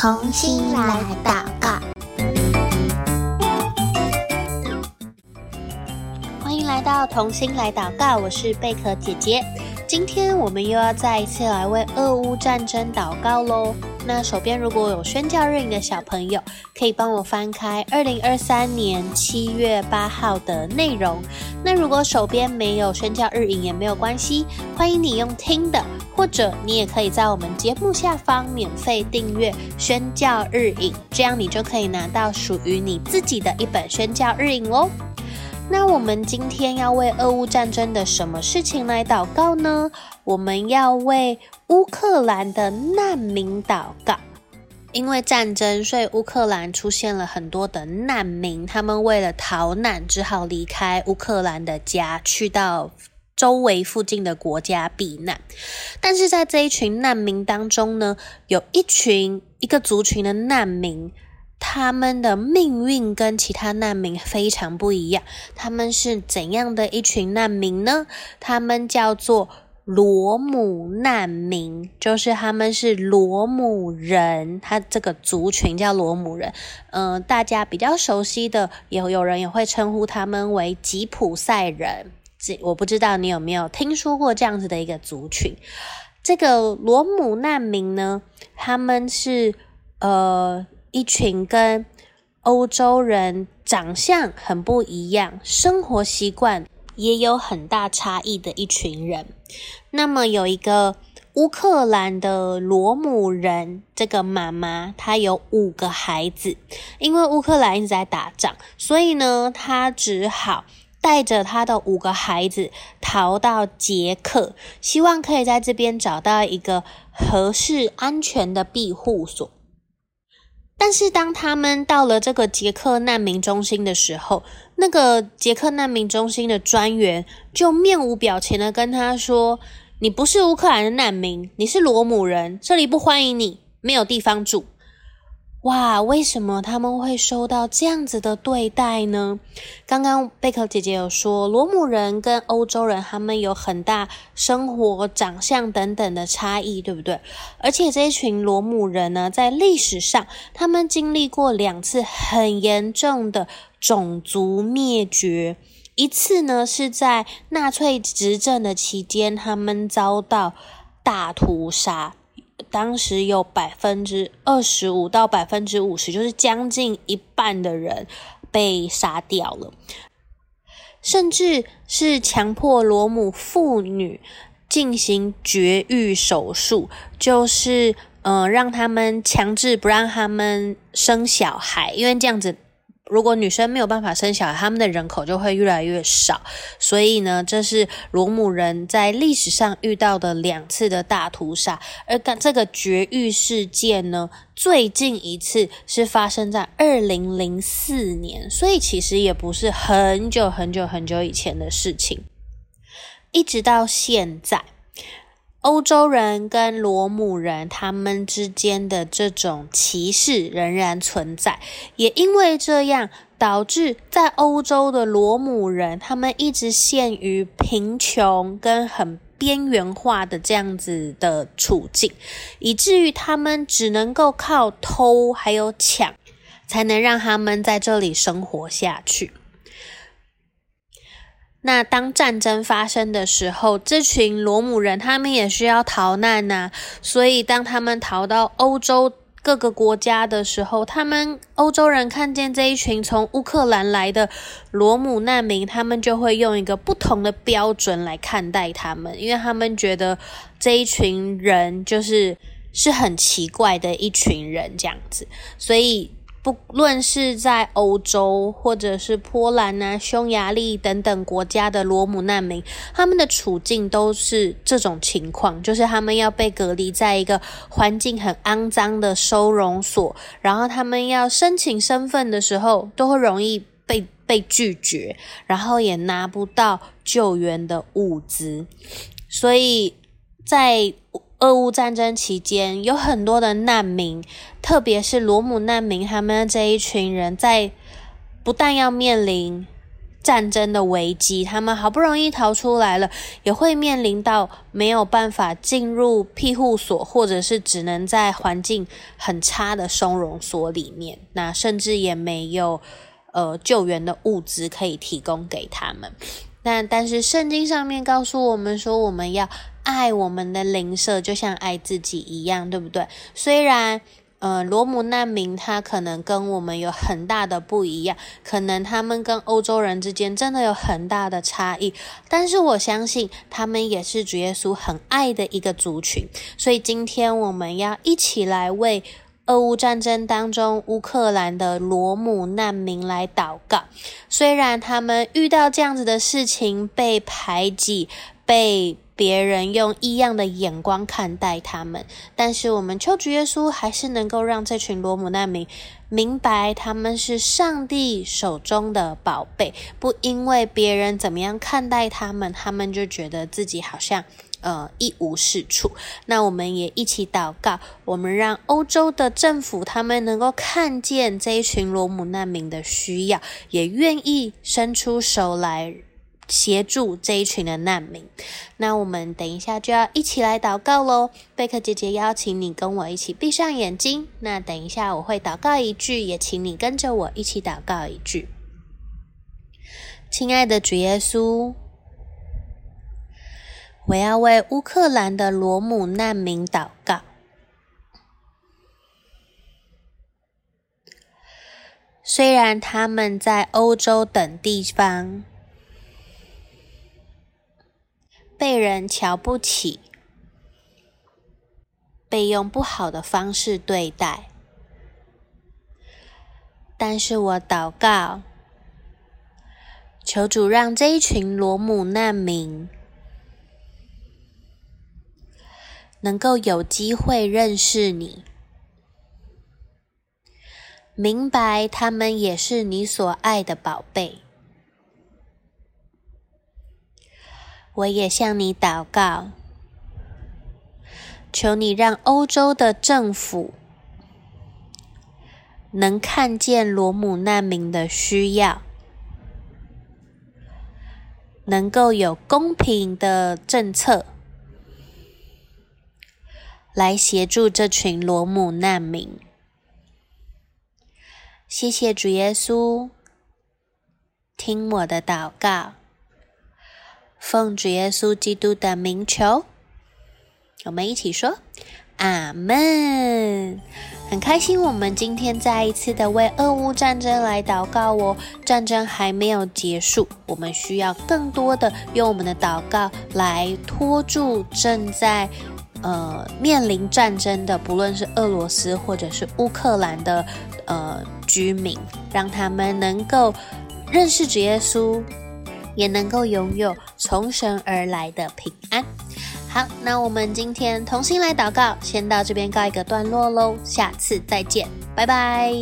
同心来祷告，欢迎来到童心来祷告，我是贝壳姐姐。今天我们又要再一次来为俄乌战争祷告喽。那手边如果有宣教日影的小朋友，可以帮我翻开二零二三年七月八号的内容。那如果手边没有宣教日影也没有关系，欢迎你用听的，或者你也可以在我们节目下方免费订阅宣教日影，这样你就可以拿到属于你自己的一本宣教日影哦。那我们今天要为俄乌战争的什么事情来祷告呢？我们要为乌克兰的难民祷告。因为战争，所以乌克兰出现了很多的难民，他们为了逃难，只好离开乌克兰的家，去到周围附近的国家避难。但是在这一群难民当中呢，有一群一个族群的难民。他们的命运跟其他难民非常不一样。他们是怎样的一群难民呢？他们叫做罗姆难民，就是他们是罗姆人。他这个族群叫罗姆人。嗯、大家比较熟悉的，有有人也会称呼他们为吉普赛人。这我不知道你有没有听说过这样子的一个族群。这个罗姆难民呢，他们是呃。一群跟欧洲人长相很不一样，生活习惯也有很大差异的一群人。那么有一个乌克兰的罗姆人，这个妈妈她有五个孩子，因为乌克兰一直在打仗，所以呢，她只好带着她的五个孩子逃到捷克，希望可以在这边找到一个合适、安全的庇护所。但是当他们到了这个捷克难民中心的时候，那个捷克难民中心的专员就面无表情的跟他说：“你不是乌克兰的难民，你是罗姆人，这里不欢迎你，没有地方住。”哇，为什么他们会受到这样子的对待呢？刚刚贝壳姐姐有说，罗姆人跟欧洲人他们有很大生活、长相等等的差异，对不对？而且这一群罗姆人呢，在历史上，他们经历过两次很严重的种族灭绝，一次呢是在纳粹执政的期间，他们遭到大屠杀。当时有百分之二十五到百分之五十，就是将近一半的人被杀掉了，甚至是强迫罗姆妇女进行绝育手术，就是呃让他们强制不让他们生小孩，因为这样子。如果女生没有办法生小孩，他们的人口就会越来越少。所以呢，这是罗姆人在历史上遇到的两次的大屠杀。而这个绝育事件呢，最近一次是发生在二零零四年，所以其实也不是很久很久很久以前的事情。一直到现在。欧洲人跟罗姆人他们之间的这种歧视仍然存在，也因为这样导致在欧洲的罗姆人他们一直陷于贫穷跟很边缘化的这样子的处境，以至于他们只能够靠偷还有抢，才能让他们在这里生活下去。那当战争发生的时候，这群罗姆人他们也需要逃难呐、所以当他们逃到欧洲各个国家的时候，他们欧洲人看见这一群从乌克兰来的罗姆难民，他们就会用一个不同的标准来看待他们，因为他们觉得这一群人就是是很奇怪的一群人这样子，所以。不论是在欧洲，或者是波兰啊、匈牙利等等国家的罗姆难民，他们的处境都是这种情况，就是他们要被隔离在一个环境很肮脏的收容所，然后他们要申请身份的时候，都会容易被被拒绝，然后也拿不到救援的物资，所以在。俄乌战争期间，有很多的难民，特别是罗姆难民，他们这一群人在不但要面临战争的危机，他们好不容易逃出来了，也会面临到没有办法进入庇护所，或者是只能在环境很差的收容所里面，那甚至也没有呃救援的物资可以提供给他们。那但是圣经上面告诉我们说，我们要爱我们的邻舍，就像爱自己一样，对不对？虽然。呃，罗姆难民他可能跟我们有很大的不一样，可能他们跟欧洲人之间真的有很大的差异，但是我相信他们也是主耶稣很爱的一个族群。所以今天我们要一起来为俄乌战争当中乌克兰的罗姆难民来祷告。虽然他们遇到这样子的事情，被排挤，被。别人用异样的眼光看待他们，但是我们求主耶稣还是能够让这群罗姆难民明白他们是上帝手中的宝贝，不因为别人怎么样看待他们，他们就觉得自己好像呃一无是处。那我们也一起祷告，我们让欧洲的政府他们能够看见这一群罗姆难民的需要，也愿意伸出手来。协助这一群的难民，那我们等一下就要一起来祷告喽。贝克姐姐邀请你跟我一起闭上眼睛。那等一下我会祷告一句，也请你跟着我一起祷告一句。亲爱的主耶稣，我要为乌克兰的罗姆难民祷告。虽然他们在欧洲等地方，被人瞧不起，被用不好的方式对待，但是我祷告，求主让这一群罗姆难民能够有机会认识你，明白他们也是你所爱的宝贝。我也向你祷告，求你让欧洲的政府能看见罗姆难民的需要，能够有公平的政策来协助这群罗姆难民。谢谢主耶稣，听我的祷告。奉主耶稣基督的名求，我们一起说阿门。很开心，我们今天再一次的为俄乌战争来祷告哦。战争还没有结束，我们需要更多的用我们的祷告来拖住正在呃面临战争的，不论是俄罗斯或者是乌克兰的呃居民，让他们能够认识主耶稣。也能够拥有从神而来的平安。好，那我们今天同心来祷告，先到这边告一个段落喽，下次再见，拜拜。